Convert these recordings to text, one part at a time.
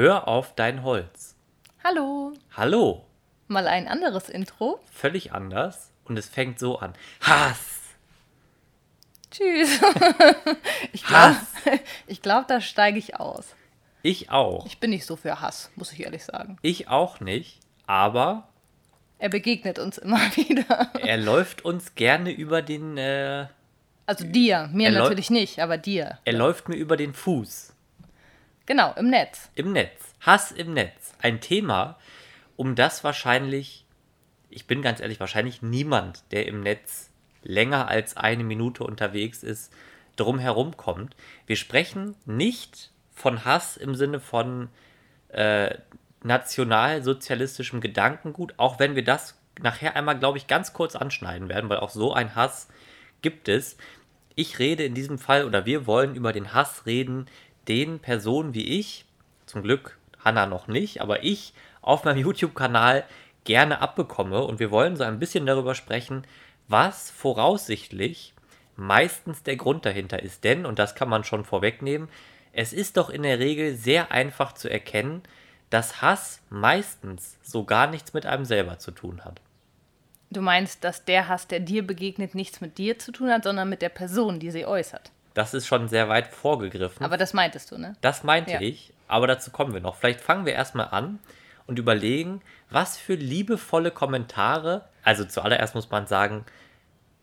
Hör auf dein Holz. Hallo. Hallo. Mal ein anderes Intro. Völlig anders. Und es fängt so an. Hass. Tschüss. ich glaube, glaub, da steige ich aus. Ich auch. Ich bin nicht so für Hass, muss ich ehrlich sagen. Ich auch nicht. Aber er begegnet uns immer wieder. Er läuft uns gerne über den. Äh, also dir, mir natürlich nicht, aber dir. Er läuft mir über den Fuß. Genau, im Netz. Im Netz. Hass im Netz. Ein Thema, um das wahrscheinlich, ich bin ganz ehrlich, wahrscheinlich niemand, der im Netz länger als eine Minute unterwegs ist, drum herum kommt. Wir sprechen nicht von Hass im Sinne von äh, nationalsozialistischem Gedankengut, auch wenn wir das nachher einmal, glaube ich, ganz kurz anschneiden werden, weil auch so ein Hass gibt es. Ich rede in diesem Fall oder wir wollen über den Hass reden, den Personen wie ich, zum Glück Hanna noch nicht, aber ich auf meinem YouTube-Kanal gerne abbekomme und wir wollen so ein bisschen darüber sprechen, was voraussichtlich meistens der Grund dahinter ist. Denn, und das kann man schon vorwegnehmen, es ist doch in der Regel sehr einfach zu erkennen, dass Hass meistens so gar nichts mit einem selber zu tun hat. Du meinst, dass der Hass, der dir begegnet, nichts mit dir zu tun hat, sondern mit der Person, die sie äußert. Das ist schon sehr weit vorgegriffen. Aber das meintest du, ne? Das meinte ja. ich, aber dazu kommen wir noch. Vielleicht fangen wir erstmal an und überlegen, was für liebevolle Kommentare, also zuallererst muss man sagen,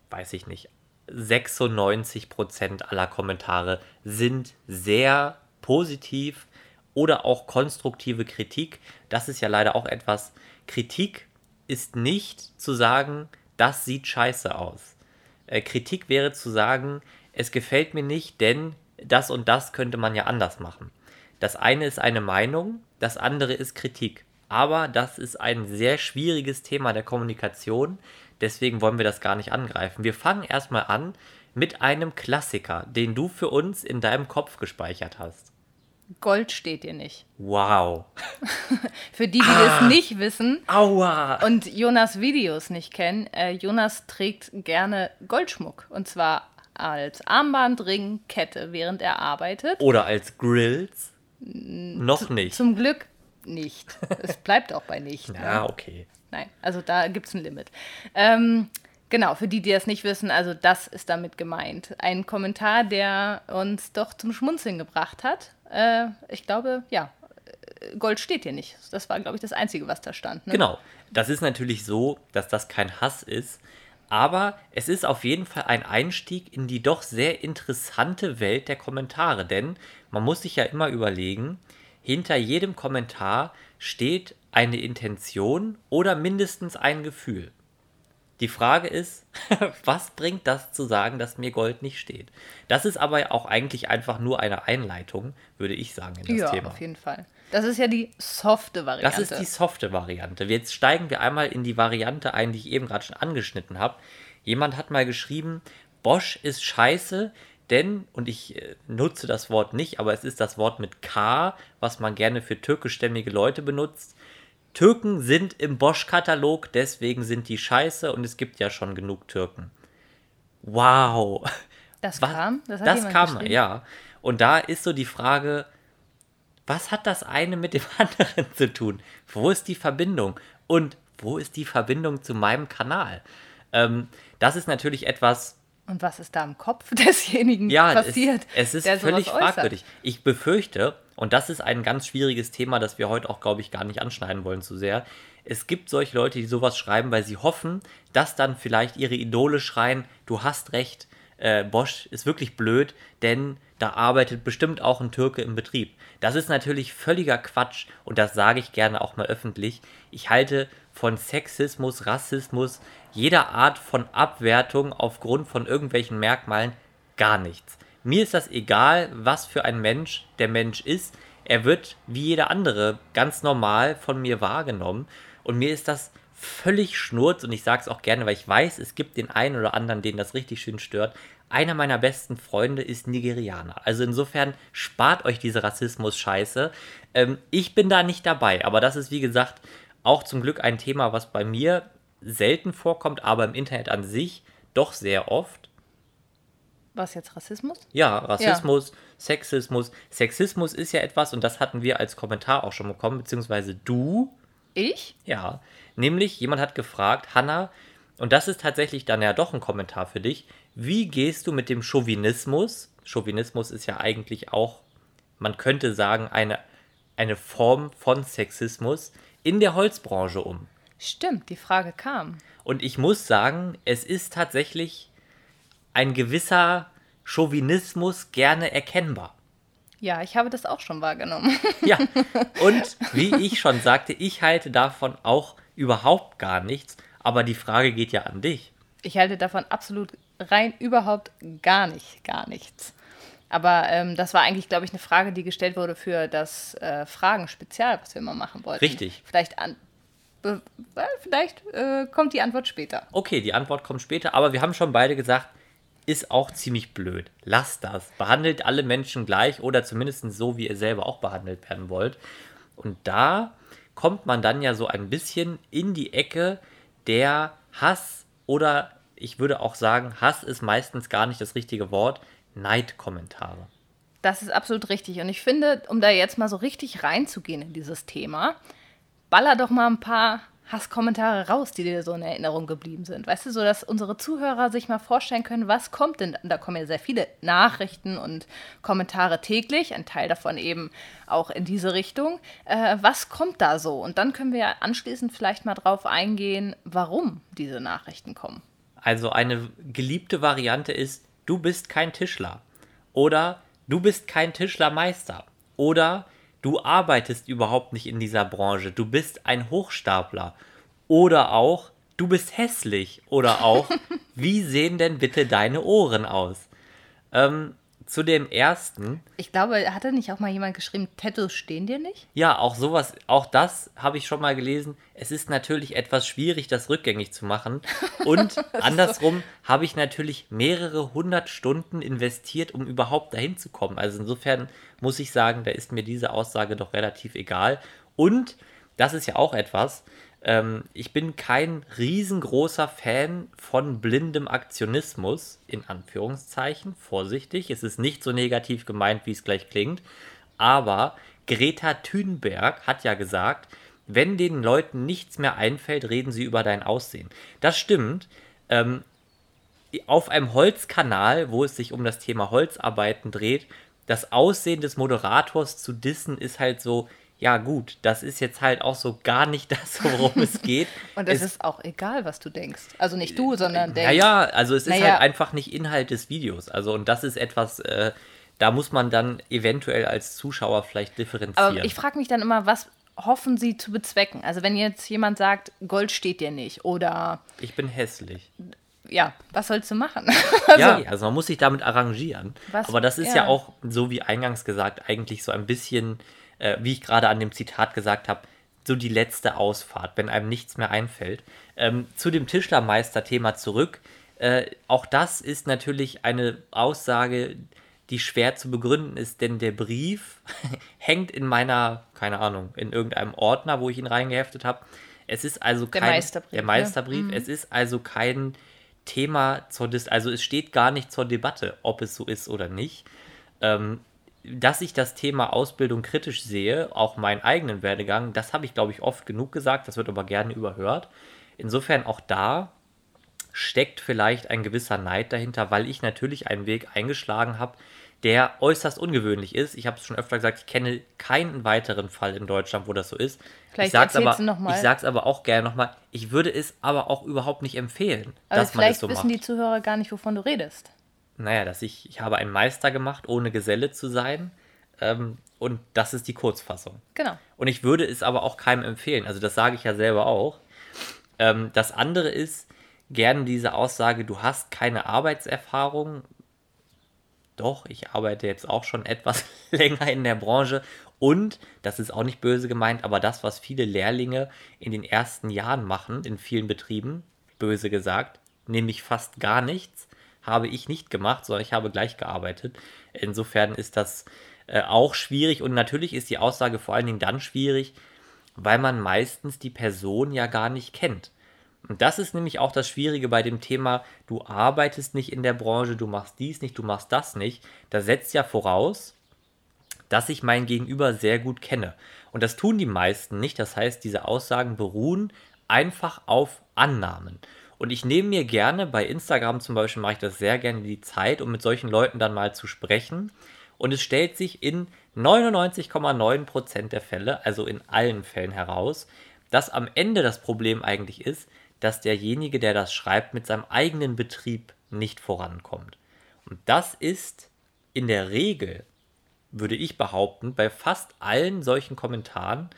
weiß ich nicht, 96% aller Kommentare sind sehr positiv oder auch konstruktive Kritik. Das ist ja leider auch etwas. Kritik ist nicht zu sagen, das sieht scheiße aus. Äh, Kritik wäre zu sagen, es gefällt mir nicht, denn das und das könnte man ja anders machen. Das eine ist eine Meinung, das andere ist Kritik. Aber das ist ein sehr schwieriges Thema der Kommunikation, deswegen wollen wir das gar nicht angreifen. Wir fangen erstmal an mit einem Klassiker, den du für uns in deinem Kopf gespeichert hast. Gold steht dir nicht. Wow. Für die, die ah. es nicht wissen Aua. und Jonas Videos nicht kennen, äh, Jonas trägt gerne Goldschmuck. Und zwar als Armband, Ring, Kette, während er arbeitet. Oder als Grills. Noch nicht. Zum Glück nicht. es bleibt auch bei nicht. Ja, ne? okay. Nein, also da gibt es ein Limit. Ähm, Genau, für die, die das nicht wissen, also das ist damit gemeint. Ein Kommentar, der uns doch zum Schmunzeln gebracht hat. Äh, ich glaube, ja, Gold steht hier nicht. Das war, glaube ich, das Einzige, was da stand. Ne? Genau. Das ist natürlich so, dass das kein Hass ist. Aber es ist auf jeden Fall ein Einstieg in die doch sehr interessante Welt der Kommentare. Denn man muss sich ja immer überlegen, hinter jedem Kommentar steht eine Intention oder mindestens ein Gefühl. Die Frage ist, was bringt das zu sagen, dass mir Gold nicht steht? Das ist aber auch eigentlich einfach nur eine Einleitung, würde ich sagen, in das ja, Thema. auf jeden Fall. Das ist ja die softe Variante. Das ist die softe Variante. Jetzt steigen wir einmal in die Variante ein, die ich eben gerade schon angeschnitten habe. Jemand hat mal geschrieben, Bosch ist scheiße, denn, und ich äh, nutze das Wort nicht, aber es ist das Wort mit K, was man gerne für türkischstämmige Leute benutzt. Türken sind im Bosch-Katalog, deswegen sind die scheiße und es gibt ja schon genug Türken. Wow. Das was, kam? Das, das kam, ja. Und da ist so die Frage, was hat das eine mit dem anderen zu tun? Wo ist die Verbindung? Und wo ist die Verbindung zu meinem Kanal? Ähm, das ist natürlich etwas. Und was ist da im Kopf desjenigen ja, passiert? Es, es ist völlig fragwürdig. Ich befürchte, und das ist ein ganz schwieriges Thema, das wir heute auch, glaube ich, gar nicht anschneiden wollen zu sehr. Es gibt solche Leute, die sowas schreiben, weil sie hoffen, dass dann vielleicht ihre Idole schreien, du hast recht, äh, Bosch ist wirklich blöd, denn da arbeitet bestimmt auch ein Türke im Betrieb. Das ist natürlich völliger Quatsch und das sage ich gerne auch mal öffentlich. Ich halte von Sexismus, Rassismus, jeder Art von Abwertung aufgrund von irgendwelchen Merkmalen gar nichts. Mir ist das egal, was für ein Mensch der Mensch ist. Er wird wie jeder andere ganz normal von mir wahrgenommen. Und mir ist das völlig schnurz und ich sage es auch gerne, weil ich weiß, es gibt den einen oder anderen, den das richtig schön stört. Einer meiner besten Freunde ist Nigerianer. Also insofern spart euch diese Rassismus-Scheiße. Ähm, ich bin da nicht dabei, aber das ist wie gesagt auch zum Glück ein Thema, was bei mir selten vorkommt, aber im Internet an sich doch sehr oft. Was jetzt Rassismus? Ja, Rassismus, ja. Sexismus. Sexismus ist ja etwas, und das hatten wir als Kommentar auch schon bekommen, beziehungsweise du. Ich? Ja. Nämlich, jemand hat gefragt, Hanna, und das ist tatsächlich dann ja doch ein Kommentar für dich, wie gehst du mit dem Chauvinismus? Chauvinismus ist ja eigentlich auch, man könnte sagen, eine, eine Form von Sexismus in der Holzbranche um. Stimmt, die Frage kam. Und ich muss sagen, es ist tatsächlich ein gewisser Chauvinismus gerne erkennbar. Ja, ich habe das auch schon wahrgenommen. ja, und wie ich schon sagte, ich halte davon auch überhaupt gar nichts, aber die Frage geht ja an dich. Ich halte davon absolut rein überhaupt gar nicht, gar nichts. Aber ähm, das war eigentlich, glaube ich, eine Frage, die gestellt wurde für das äh, Fragen-Spezial, was wir mal machen wollten. Richtig. Vielleicht an, vielleicht äh, kommt die Antwort später. Okay, die Antwort kommt später, aber wir haben schon beide gesagt, ist auch ziemlich blöd. Lasst das. Behandelt alle Menschen gleich oder zumindest so, wie ihr selber auch behandelt werden wollt. Und da kommt man dann ja so ein bisschen in die Ecke der Hass oder ich würde auch sagen, Hass ist meistens gar nicht das richtige Wort, Neidkommentare. Das ist absolut richtig. Und ich finde, um da jetzt mal so richtig reinzugehen in dieses Thema, baller doch mal ein paar Hasskommentare raus, die dir so in Erinnerung geblieben sind. Weißt du, so dass unsere Zuhörer sich mal vorstellen können, was kommt denn? Da kommen ja sehr viele Nachrichten und Kommentare täglich, ein Teil davon eben auch in diese Richtung. Äh, was kommt da so? Und dann können wir ja anschließend vielleicht mal drauf eingehen, warum diese Nachrichten kommen. Also eine geliebte Variante ist, du bist kein Tischler. Oder du bist kein Tischlermeister. Oder du arbeitest überhaupt nicht in dieser Branche, du bist ein Hochstapler. Oder auch, du bist hässlich. Oder auch, wie sehen denn bitte deine Ohren aus? Ähm, zu dem ersten. Ich glaube, hatte nicht auch mal jemand geschrieben, Tattoos stehen dir nicht? Ja, auch sowas, auch das habe ich schon mal gelesen. Es ist natürlich etwas schwierig, das rückgängig zu machen. Und andersrum habe ich natürlich mehrere hundert Stunden investiert, um überhaupt dahin zu kommen. Also insofern muss ich sagen, da ist mir diese Aussage doch relativ egal. Und das ist ja auch etwas, ähm, ich bin kein riesengroßer Fan von blindem Aktionismus, in Anführungszeichen, vorsichtig. Es ist nicht so negativ gemeint, wie es gleich klingt. Aber Greta Thunberg hat ja gesagt, wenn den Leuten nichts mehr einfällt, reden sie über dein Aussehen. Das stimmt. Ähm, auf einem Holzkanal, wo es sich um das Thema Holzarbeiten dreht, das Aussehen des Moderators zu dissen, ist halt so, ja gut, das ist jetzt halt auch so gar nicht das, worum es geht. Und es ist auch egal, was du denkst. Also nicht du, sondern der. Naja, also es ist naja. halt einfach nicht Inhalt des Videos. Also und das ist etwas, äh, da muss man dann eventuell als Zuschauer vielleicht differenzieren. Aber ich frage mich dann immer, was hoffen sie zu bezwecken? Also wenn jetzt jemand sagt, Gold steht dir nicht oder... Ich bin hässlich ja, was sollst du machen? also, ja, also man muss sich damit arrangieren. Was, Aber das ist ja. ja. auch, so wie eingangs gesagt, eigentlich so ein bisschen äh, wie ich gerade an dem Zitat gesagt habe, so die letzte Ausfahrt, wenn einem nichts mehr einfällt. Ähm, zu dem Tischlermeister-Thema zurück. Äh, auch das ist natürlich eine Aussage, die schwer zu begründen ist, denn der Brief hängt in meiner, keine Ahnung, in irgendeinem Ordner, wo ich ihn reingeheftet habe. Es ist also kein. Der Meisterbrief. Der Meisterbrief. Ja. Mhm. Es ist also kein Thema zur Dis also es steht gar nicht zur Debatte, ob es so ist oder nicht. Ähm, dass ich das Thema Ausbildung kritisch sehe, auch meinen eigenen Werdegang, das habe ich, glaube ich, oft genug gesagt, das wird aber gerne überhört. Insofern auch da steckt vielleicht ein gewisser Neid dahinter, weil ich natürlich einen Weg eingeschlagen habe, der äußerst ungewöhnlich ist. Ich habe es schon öfter gesagt, ich kenne keinen weiteren Fall in Deutschland, wo das so ist. Vielleicht ich sage es aber, aber auch gerne nochmal, ich würde es aber auch überhaupt nicht empfehlen, aber dass man es so macht. Vielleicht wissen die Zuhörer gar nicht, wovon du redest naja, dass ich, ich habe einen Meister gemacht, ohne Geselle zu sein. Ähm, und das ist die Kurzfassung. Genau. Und ich würde es aber auch keinem empfehlen. Also das sage ich ja selber auch. Ähm, das andere ist gerne diese Aussage, du hast keine Arbeitserfahrung. Doch, ich arbeite jetzt auch schon etwas länger in der Branche. Und, das ist auch nicht böse gemeint, aber das, was viele Lehrlinge in den ersten Jahren machen, in vielen Betrieben, böse gesagt, nämlich fast gar nichts, habe ich nicht gemacht, sondern ich habe gleich gearbeitet. Insofern ist das äh, auch schwierig und natürlich ist die Aussage vor allen Dingen dann schwierig, weil man meistens die Person ja gar nicht kennt. Und das ist nämlich auch das Schwierige bei dem Thema, du arbeitest nicht in der Branche, du machst dies nicht, du machst das nicht. Da setzt ja voraus, dass ich mein Gegenüber sehr gut kenne. Und das tun die meisten nicht. Das heißt, diese Aussagen beruhen einfach auf Annahmen. Und ich nehme mir gerne, bei Instagram zum Beispiel mache ich das sehr gerne die Zeit, um mit solchen Leuten dann mal zu sprechen. Und es stellt sich in 99,9% der Fälle, also in allen Fällen heraus, dass am Ende das Problem eigentlich ist, dass derjenige, der das schreibt, mit seinem eigenen Betrieb nicht vorankommt. Und das ist in der Regel, würde ich behaupten, bei fast allen solchen Kommentaren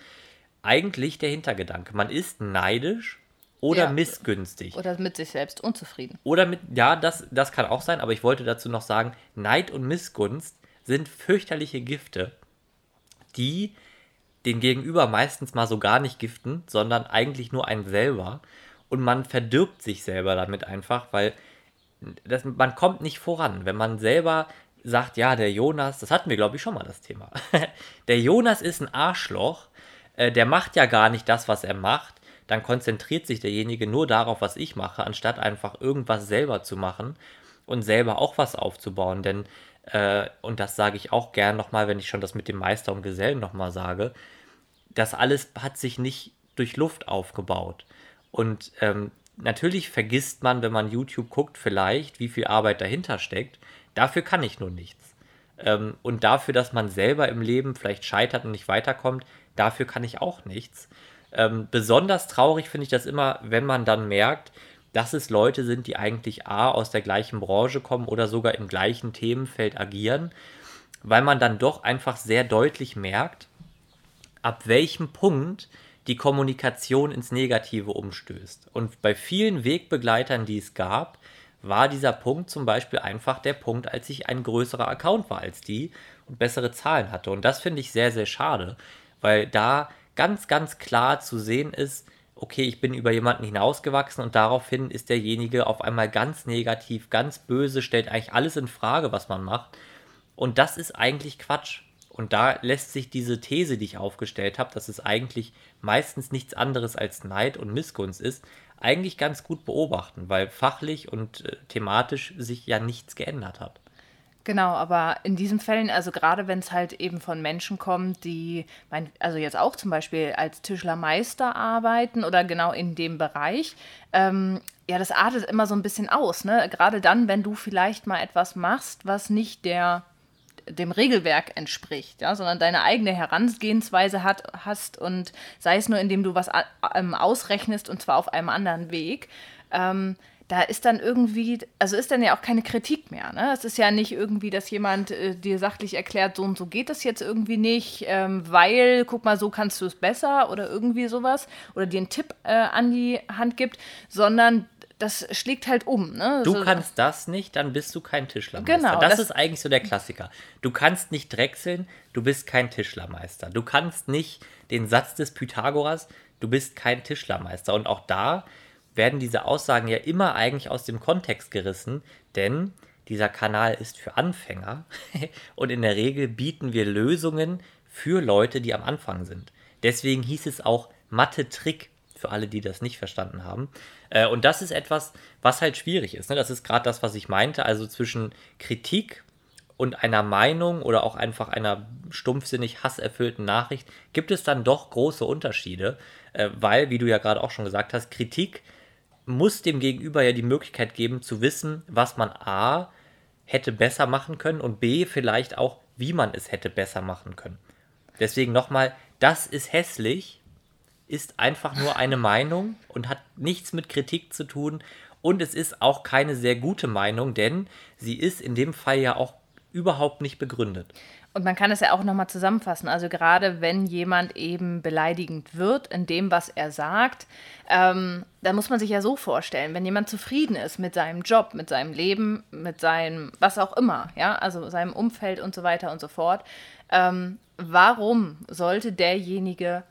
eigentlich der Hintergedanke. Man ist neidisch oder ja. missgünstig. Oder mit sich selbst unzufrieden. Oder mit, ja, das, das kann auch sein, aber ich wollte dazu noch sagen, Neid und Missgunst sind fürchterliche Gifte, die den Gegenüber meistens mal so gar nicht giften, sondern eigentlich nur einen selber. Und man verdirbt sich selber damit einfach, weil das, man kommt nicht voran. Wenn man selber sagt, ja, der Jonas, das hatten wir, glaube ich, schon mal das Thema. der Jonas ist ein Arschloch, äh, der macht ja gar nicht das, was er macht. Dann konzentriert sich derjenige nur darauf, was ich mache, anstatt einfach irgendwas selber zu machen und selber auch was aufzubauen. Denn äh, und das sage ich auch gern nochmal, wenn ich schon das mit dem Meister und Gesellen nochmal sage, das alles hat sich nicht durch Luft aufgebaut. Und ähm, natürlich vergisst man, wenn man YouTube guckt, vielleicht, wie viel Arbeit dahinter steckt. Dafür kann ich nur nichts. Ähm, und dafür, dass man selber im Leben vielleicht scheitert und nicht weiterkommt, dafür kann ich auch nichts. Ähm, besonders traurig finde ich das immer, wenn man dann merkt, dass es Leute sind, die eigentlich A aus der gleichen Branche kommen oder sogar im gleichen Themenfeld agieren, weil man dann doch einfach sehr deutlich merkt, ab welchem Punkt die Kommunikation ins Negative umstößt. Und bei vielen Wegbegleitern, die es gab, war dieser Punkt zum Beispiel einfach der Punkt, als ich ein größerer Account war als die und bessere Zahlen hatte. Und das finde ich sehr, sehr schade, weil da ganz, ganz klar zu sehen ist, okay, ich bin über jemanden hinausgewachsen und daraufhin ist derjenige auf einmal ganz negativ, ganz böse, stellt eigentlich alles in Frage, was man macht. Und das ist eigentlich Quatsch. Und da lässt sich diese These, die ich aufgestellt habe, dass es eigentlich meistens nichts anderes als Neid und Missgunst ist, eigentlich ganz gut beobachten, weil fachlich und äh, thematisch sich ja nichts geändert hat. Genau, aber in diesen Fällen, also gerade wenn es halt eben von Menschen kommt, die, mein, also jetzt auch zum Beispiel als Tischlermeister arbeiten oder genau in dem Bereich, ähm, ja, das artet immer so ein bisschen aus, ne? Gerade dann, wenn du vielleicht mal etwas machst, was nicht der dem Regelwerk entspricht, ja, sondern deine eigene Herangehensweise hat, hast und sei es nur, indem du was ähm, ausrechnest und zwar auf einem anderen Weg. Ähm, da ist dann irgendwie, also ist dann ja auch keine Kritik mehr. Ne? Es ist ja nicht irgendwie, dass jemand äh, dir sachlich erklärt, so und so geht das jetzt irgendwie nicht, ähm, weil, guck mal, so kannst du es besser oder irgendwie sowas oder dir einen Tipp äh, an die Hand gibt, sondern das schlägt halt um. Ne? Du so, kannst das nicht, dann bist du kein Tischlermeister. Genau. Das, das, ist eigentlich so der Klassiker. Du kannst nicht drechseln, du bist kein Tischlermeister. Du kannst nicht den Satz des Pythagoras, du bist kein Tischlermeister. Und auch da werden diese Aussagen ja immer eigentlich aus dem Kontext gerissen, denn dieser Kanal ist für Anfänger und in der Regel bieten wir Lösungen für Leute, die am Anfang sind. Deswegen hieß es auch Mathe-Trick für alle, die das nicht verstanden haben. Äh, und das ist etwas, was halt schwierig ist. Ne? Das ist gerade das, was ich meinte. Also zwischen Kritik und einer Meinung oder auch einfach einer stumpfsinnig hasserfüllten Nachricht gibt es dann doch große Unterschiede, äh, weil, wie du ja gerade auch schon gesagt hast, Kritik muss dem Gegenüber ja die Möglichkeit geben zu wissen, was man A hätte besser machen können und B vielleicht auch, wie man es hätte besser machen können. Deswegen nochmal, das ist hässlich, ist einfach nur eine Meinung und hat nichts mit Kritik zu tun und es ist auch keine sehr gute Meinung, denn sie ist in dem Fall ja auch überhaupt nicht begründet. Und man kann es ja auch nochmal zusammenfassen. Also gerade wenn jemand eben beleidigend wird in dem, was er sagt, ähm, dann muss man sich ja so vorstellen, wenn jemand zufrieden ist mit seinem Job, mit seinem Leben, mit seinem, was auch immer, ja, also seinem Umfeld und so weiter und so fort, ähm, warum sollte derjenige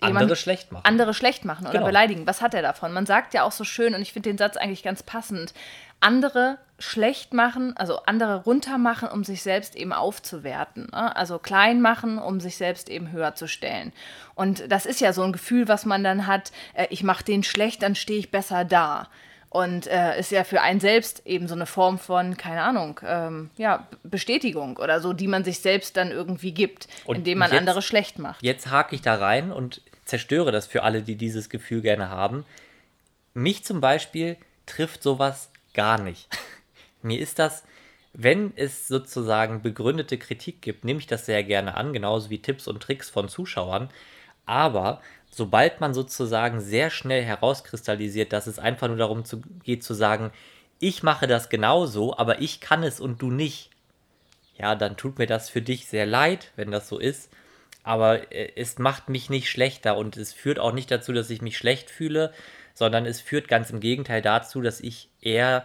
andere schlecht machen. Andere schlecht machen oder genau. beleidigen. Was hat er davon? Man sagt ja auch so schön, und ich finde den Satz eigentlich ganz passend, andere schlecht machen, also andere runtermachen, um sich selbst eben aufzuwerten. Ne? Also klein machen, um sich selbst eben höher zu stellen. Und das ist ja so ein Gefühl, was man dann hat, äh, ich mache den schlecht, dann stehe ich besser da. Und äh, ist ja für einen selbst eben so eine Form von, keine Ahnung, ähm, ja, Bestätigung oder so, die man sich selbst dann irgendwie gibt, und indem man jetzt, andere schlecht macht. Jetzt hake ich da rein und zerstöre das für alle, die dieses Gefühl gerne haben. Mich zum Beispiel trifft sowas gar nicht. Mir ist das, wenn es sozusagen begründete Kritik gibt, nehme ich das sehr gerne an, genauso wie Tipps und Tricks von Zuschauern. Aber sobald man sozusagen sehr schnell herauskristallisiert, dass es einfach nur darum zu, geht zu sagen, ich mache das genauso, aber ich kann es und du nicht, ja, dann tut mir das für dich sehr leid, wenn das so ist. Aber äh, es macht mich nicht schlechter und es führt auch nicht dazu, dass ich mich schlecht fühle, sondern es führt ganz im Gegenteil dazu, dass ich eher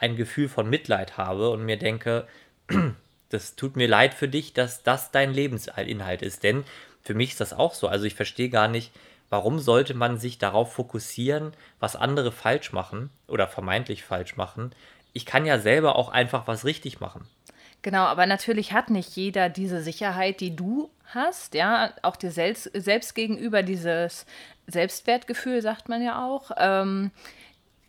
ein Gefühl von Mitleid habe und mir denke, das tut mir leid für dich, dass das dein Lebensinhalt ist. Denn für mich ist das auch so. Also ich verstehe gar nicht, warum sollte man sich darauf fokussieren, was andere falsch machen oder vermeintlich falsch machen. Ich kann ja selber auch einfach was richtig machen. Genau, aber natürlich hat nicht jeder diese Sicherheit, die du hast, ja, auch dir selbst, selbst gegenüber dieses Selbstwertgefühl, sagt man ja auch. Ähm,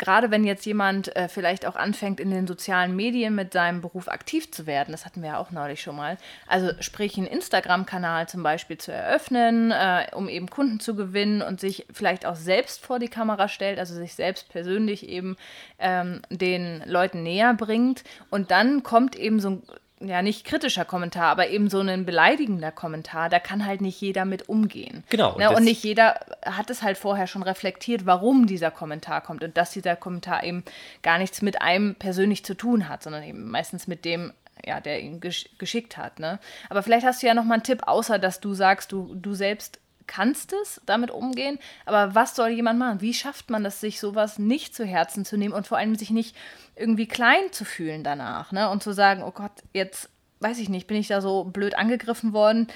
gerade wenn jetzt jemand äh, vielleicht auch anfängt, in den sozialen Medien mit seinem Beruf aktiv zu werden, das hatten wir ja auch neulich schon mal, also sprich einen Instagram-Kanal zum Beispiel zu eröffnen, äh, um eben Kunden zu gewinnen und sich vielleicht auch selbst vor die Kamera stellt, also sich selbst persönlich eben ähm, den Leuten näher bringt. Und dann kommt eben so ein ja nicht kritischer Kommentar, aber eben so ein beleidigender Kommentar, da kann halt nicht jeder mit umgehen. Genau. Ne? Und, und nicht jeder hat es halt vorher schon reflektiert, warum dieser Kommentar kommt und dass dieser Kommentar eben gar nichts mit einem persönlich zu tun hat, sondern eben meistens mit dem, ja, der ihn gesch geschickt hat. Ne? Aber vielleicht hast du ja noch mal einen Tipp, außer dass du sagst, du, du selbst kannst es damit umgehen, aber was soll jemand machen? Wie schafft man das, sich sowas nicht zu Herzen zu nehmen und vor allem sich nicht irgendwie klein zu fühlen danach, ne? Und zu sagen, oh Gott, jetzt weiß ich nicht, bin ich da so blöd angegriffen worden.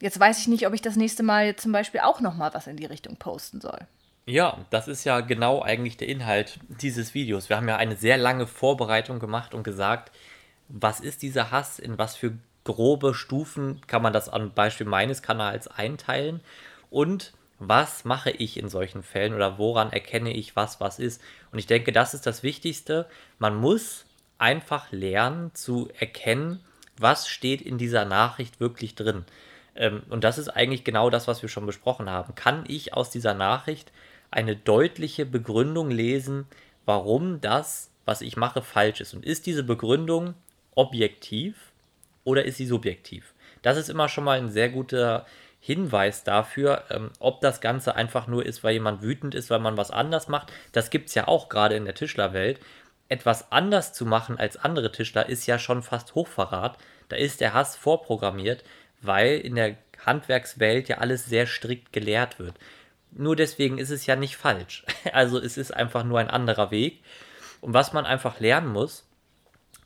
Jetzt weiß ich nicht, ob ich das nächste Mal zum Beispiel auch noch mal was in die Richtung posten soll. Ja, das ist ja genau eigentlich der Inhalt dieses Videos. Wir haben ja eine sehr lange Vorbereitung gemacht und gesagt, was ist dieser Hass, in was für grobe Stufen kann man das am Beispiel meines Kanals einteilen und was mache ich in solchen Fällen oder woran erkenne ich, was was ist. Und ich denke, das ist das Wichtigste. Man muss einfach lernen zu erkennen, was steht in dieser Nachricht wirklich drin. Ähm, und das ist eigentlich genau das, was wir schon besprochen haben. Kann ich aus dieser Nachricht eine deutliche Begründung lesen, warum das, was ich mache, falsch ist? Und ist diese Begründung objektiv oder ist sie subjektiv? Das ist immer schon mal ein sehr guter Hinweis dafür, ähm, ob das Ganze einfach nur ist, weil jemand wütend ist, weil man was anders macht. Das gibt es ja auch gerade in der Tischlerwelt. Etwas anders zu machen als andere Tischler ist ja schon fast Hochverrat. Da ist der Hass vorprogrammiert, weil in der Handwerkswelt ja alles sehr strikt gelehrt wird. Nur deswegen ist es ja nicht falsch. Also es ist einfach nur ein anderer Weg. Und was man einfach lernen muss,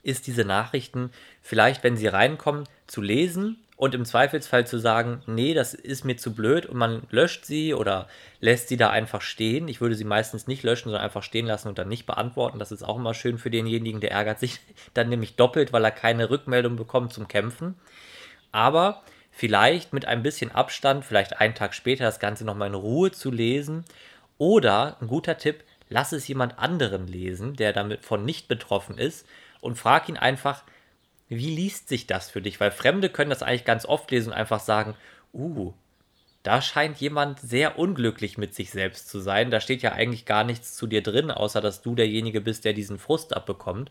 ist diese Nachrichten vielleicht, wenn sie reinkommen, zu lesen und im Zweifelsfall zu sagen, nee, das ist mir zu blöd und man löscht sie oder lässt sie da einfach stehen. Ich würde sie meistens nicht löschen, sondern einfach stehen lassen und dann nicht beantworten. Das ist auch immer schön für denjenigen, der ärgert sich dann nämlich doppelt, weil er keine Rückmeldung bekommt zum Kämpfen. Aber vielleicht mit ein bisschen Abstand, vielleicht einen Tag später das Ganze nochmal in Ruhe zu lesen. Oder ein guter Tipp, lass es jemand anderen lesen, der damit von nicht betroffen ist und frag ihn einfach, wie liest sich das für dich? Weil Fremde können das eigentlich ganz oft lesen und einfach sagen, uh, da scheint jemand sehr unglücklich mit sich selbst zu sein. Da steht ja eigentlich gar nichts zu dir drin, außer dass du derjenige bist, der diesen Frust abbekommt.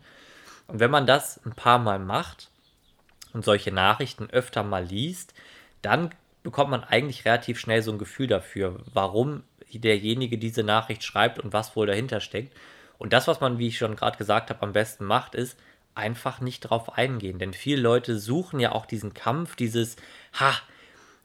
Und wenn man das ein paar Mal macht und solche Nachrichten öfter mal liest, dann bekommt man eigentlich relativ schnell so ein Gefühl dafür, warum derjenige diese Nachricht schreibt und was wohl dahinter steckt. Und das, was man, wie ich schon gerade gesagt habe, am besten macht, ist, einfach nicht drauf eingehen. Denn viele Leute suchen ja auch diesen Kampf, dieses, ha,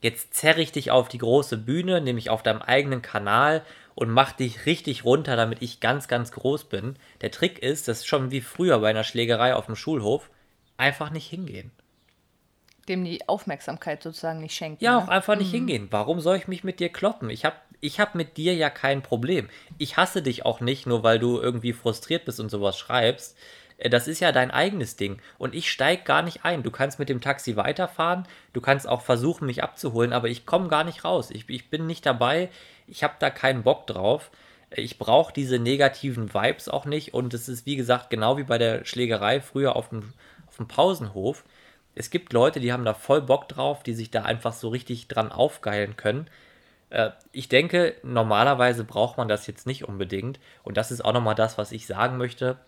jetzt zerre ich dich auf die große Bühne, nämlich auf deinem eigenen Kanal und mach dich richtig runter, damit ich ganz, ganz groß bin. Der Trick ist, das ist schon wie früher bei einer Schlägerei auf dem Schulhof, einfach nicht hingehen. Dem die Aufmerksamkeit sozusagen nicht schenken. Ja, ne? auch einfach nicht mhm. hingehen. Warum soll ich mich mit dir kloppen? Ich habe ich habe mit dir ja kein Problem. Ich hasse dich auch nicht, nur weil du irgendwie frustriert bist und sowas schreibst. Äh, das ist ja dein eigenes Ding. Und ich steige gar nicht ein. Du kannst mit dem Taxi weiterfahren. Du kannst auch versuchen, mich abzuholen, aber ich komme gar nicht raus. Ich, ich bin nicht dabei. Ich habe da keinen Bock drauf. Ich brauche diese negativen Vibes auch nicht. Und es ist, wie gesagt, genau wie bei der Schlägerei früher auf dem, auf dem Pausenhof. Es gibt Leute, die haben da voll Bock drauf, die sich da einfach so richtig dran aufgeilen können. Äh, ich denke, normalerweise braucht man das jetzt nicht unbedingt. Und das ist auch nochmal das, was ich sagen möchte.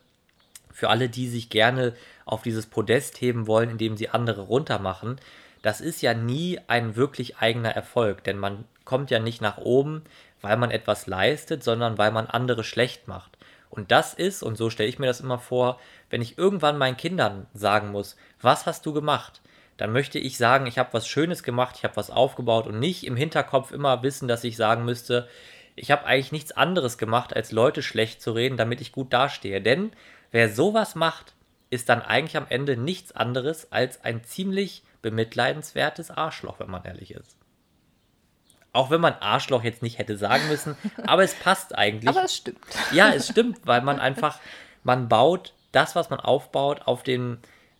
Für alle, die sich gerne auf dieses Podest heben wollen, indem sie andere runtermachen, das ist ja nie ein wirklich eigener Erfolg, denn man kommt ja nicht nach oben, weil man etwas leistet, sondern weil man andere schlecht macht. Und das ist, und so stelle ich mir das immer vor, wenn ich irgendwann meinen Kindern sagen muss, was hast du gemacht? Dann möchte ich sagen, ich habe was Schönes gemacht, ich habe was aufgebaut und nicht im Hinterkopf immer wissen, dass ich sagen müsste, ich habe eigentlich nichts anderes gemacht, als Leute schlecht zu reden, damit ich gut dastehe. Denn wer sowas macht, ist dann eigentlich am Ende nichts anderes als ein ziemlich bemitleidenswertes Arschloch, wenn man ehrlich ist. Auch wenn man Arschloch jetzt nicht hätte sagen müssen, aber es passt eigentlich. Aber es stimmt. Ja, es stimmt, weil man einfach, man baut das, was man aufbaut, auf den,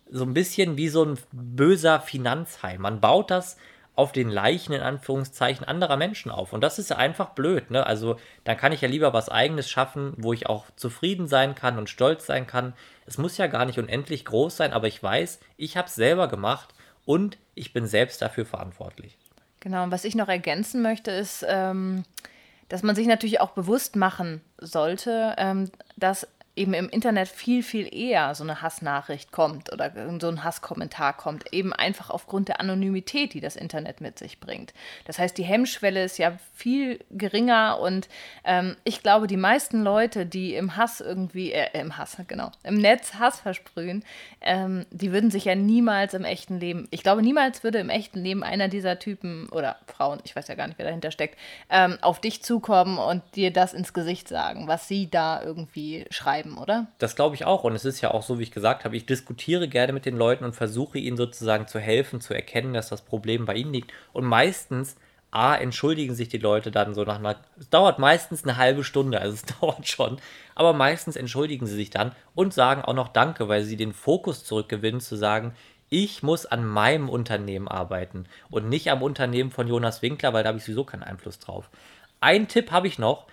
so ein bisschen wie so ein böser Finanzheim. Man baut das auf den Leichen in Anführungszeichen anderer Menschen auf. Und das ist ja einfach blöd, ne? Also, dann kann ich ja lieber was eigenes schaffen, wo ich auch zufrieden sein kann und stolz sein kann. Es muss ja gar nicht unendlich groß sein, aber ich weiß, ich habe es selber gemacht und ich bin selbst dafür verantwortlich. Genau, und was ich noch ergänzen möchte, ist, ähm, dass man sich natürlich auch bewusst machen sollte, ähm, dass eben im Internet viel, viel eher so eine Hassnachricht kommt oder so ein Hasskommentar kommt, eben einfach aufgrund der Anonymität, die das Internet mit sich bringt. Das heißt, die Hemmschwelle ist ja viel geringer und ähm, ich glaube, die meisten Leute, die im Hass irgendwie, äh, im Hass, genau, im Netz Hass versprühen, ähm, die würden sich ja niemals im echten Leben, ich glaube, niemals würde im echten Leben einer dieser Typen oder Frauen, ich weiß ja gar nicht, wer dahinter steckt, ähm, auf dich zukommen und dir das ins Gesicht sagen, was sie da irgendwie schreiben bleiben, oder? Das glaube ich auch. Und es ist ja auch so, wie ich gesagt habe, ich diskutiere gerne mit den Leuten und versuche ihnen sozusagen zu helfen, zu erkennen, dass das Problem bei ihnen liegt. Und meistens, A, entschuldigen sich die Leute dann so nach einer. Es dauert meistens eine halbe Stunde, also es dauert schon. Aber meistens entschuldigen sie sich dann und sagen auch noch Danke, weil sie den Fokus zurückgewinnen, zu sagen, ich muss an meinem Unternehmen arbeiten und nicht am Unternehmen von Jonas Winkler, weil da habe ich sowieso keinen Einfluss drauf. Ein Tipp habe ich noch,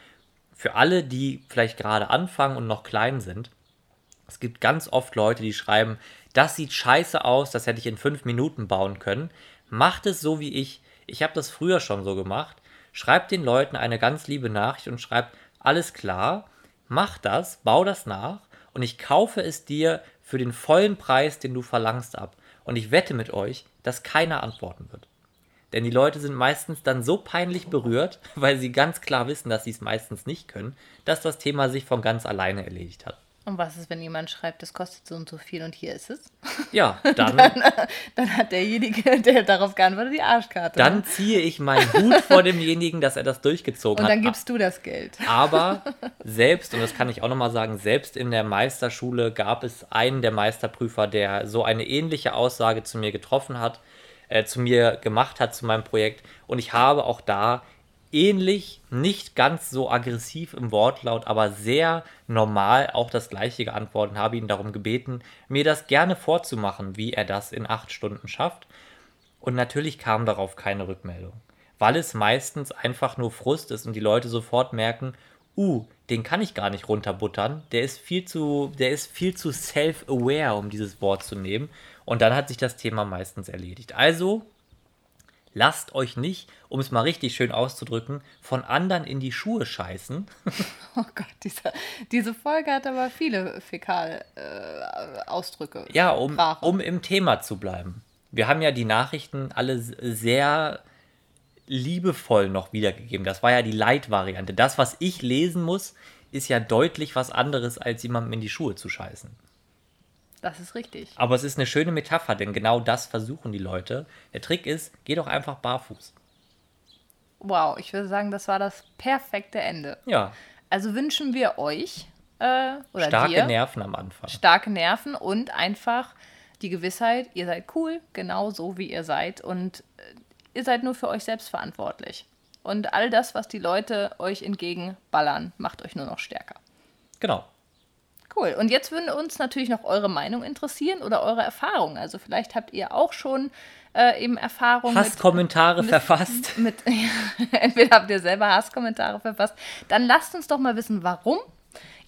für alle, die vielleicht gerade anfangen und noch klein sind, es gibt ganz oft Leute, die schreiben, das sieht scheiße aus, das hätte ich in fünf Minuten bauen können. Macht es so wie ich. Ich habe das früher schon so gemacht. Schreibt den Leuten eine ganz liebe Nachricht und schreibt, alles klar, mach das, bau das nach und ich kaufe es dir für den vollen Preis, den du verlangst, ab. Und ich wette mit euch, dass keiner antworten wird. Denn die Leute sind meistens dann so peinlich berührt, weil sie ganz klar wissen, dass sie es meistens nicht können, dass das Thema sich von ganz alleine erledigt hat. Und was ist, wenn jemand schreibt, das kostet so und so viel und hier ist es? Ja, dann. dann, dann, hat derjenige, der darauf geantwortet, die Arschkarte. Dann ziehe ich meinen Hut vor demjenigen, dass er das durchgezogen hat. Und dann gibst du das Geld. Aber selbst, und das kann ich auch nochmal sagen, selbst in der Meisterschule gab es einen der Meisterprüfer, der so eine ähnliche Aussage zu mir getroffen hat äh, zu mir gemacht hat, zu meinem Projekt. Und ich habe auch da ähnlich, nicht ganz so aggressiv im Wortlaut, aber sehr normal auch das gleiche geantwortet und habe ihn darum gebeten, mir das gerne vorzumachen, wie er das in acht Stunden schafft. Und natürlich kam darauf keine Rückmeldung, weil es meistens einfach nur Frust ist und die Leute sofort merken, uh, den kann ich gar nicht runterbuttern, der ist viel zu, der ist viel zu self-aware, um dieses Wort zu nehmen und dann hat sich das Thema meistens erledigt. Also lasst euch nicht, um es mal richtig schön auszudrücken, von anderen in die Schuhe scheißen. Oh Gott, dieser, diese Folge hat aber viele Fäkal-Ausdrücke. Äh, ja, um, um im Thema zu bleiben. Wir haben ja die Nachrichten alle sehr liebevoll noch wiedergegeben. Das war ja die Leitvariante. Das, was ich lesen muss, ist ja deutlich was anderes, als jemandem in die Schuhe zu scheißen. Das ist richtig. Aber es ist eine schöne Metapher, denn genau das versuchen die Leute. Der Trick ist, geh doch einfach barfuß. Wow, ich würde sagen, das war das perfekte Ende. Ja. Also wünschen wir euch äh, oder starke dir, Nerven am Anfang. Starke Nerven und einfach die Gewissheit, ihr seid cool, genau so wie ihr seid und äh, ihr seid nur für euch selbst verantwortlich. Und all das, was die Leute euch entgegenballern, macht euch nur noch stärker. Genau. Cool. Und jetzt würden uns natürlich noch eure Meinung interessieren oder eure Erfahrungen. Also vielleicht habt ihr auch schon äh, eben Erfahrungen. Hasskommentare mit, verfasst. Mit, ja, entweder habt ihr selber Hasskommentare verfasst. Dann lasst uns doch mal wissen, warum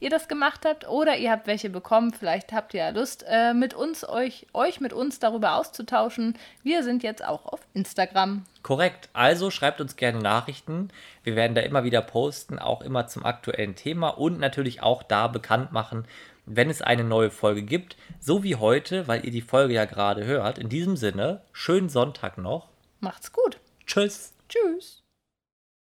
ihr das gemacht habt oder ihr habt welche bekommen. Vielleicht habt ihr ja Lust, äh, mit uns, euch, euch mit uns darüber auszutauschen. Wir sind jetzt auch auf Instagram. Korrekt. Also schreibt uns gerne Nachrichten. Wir werden da immer wieder posten, auch immer zum aktuellen Thema und natürlich auch da bekannt machen, wenn es eine neue Folge gibt. So wie heute, weil ihr die Folge ja gerade hört. In diesem Sinne, schönen Sonntag noch. Macht's gut. Tschüss. Tschüss.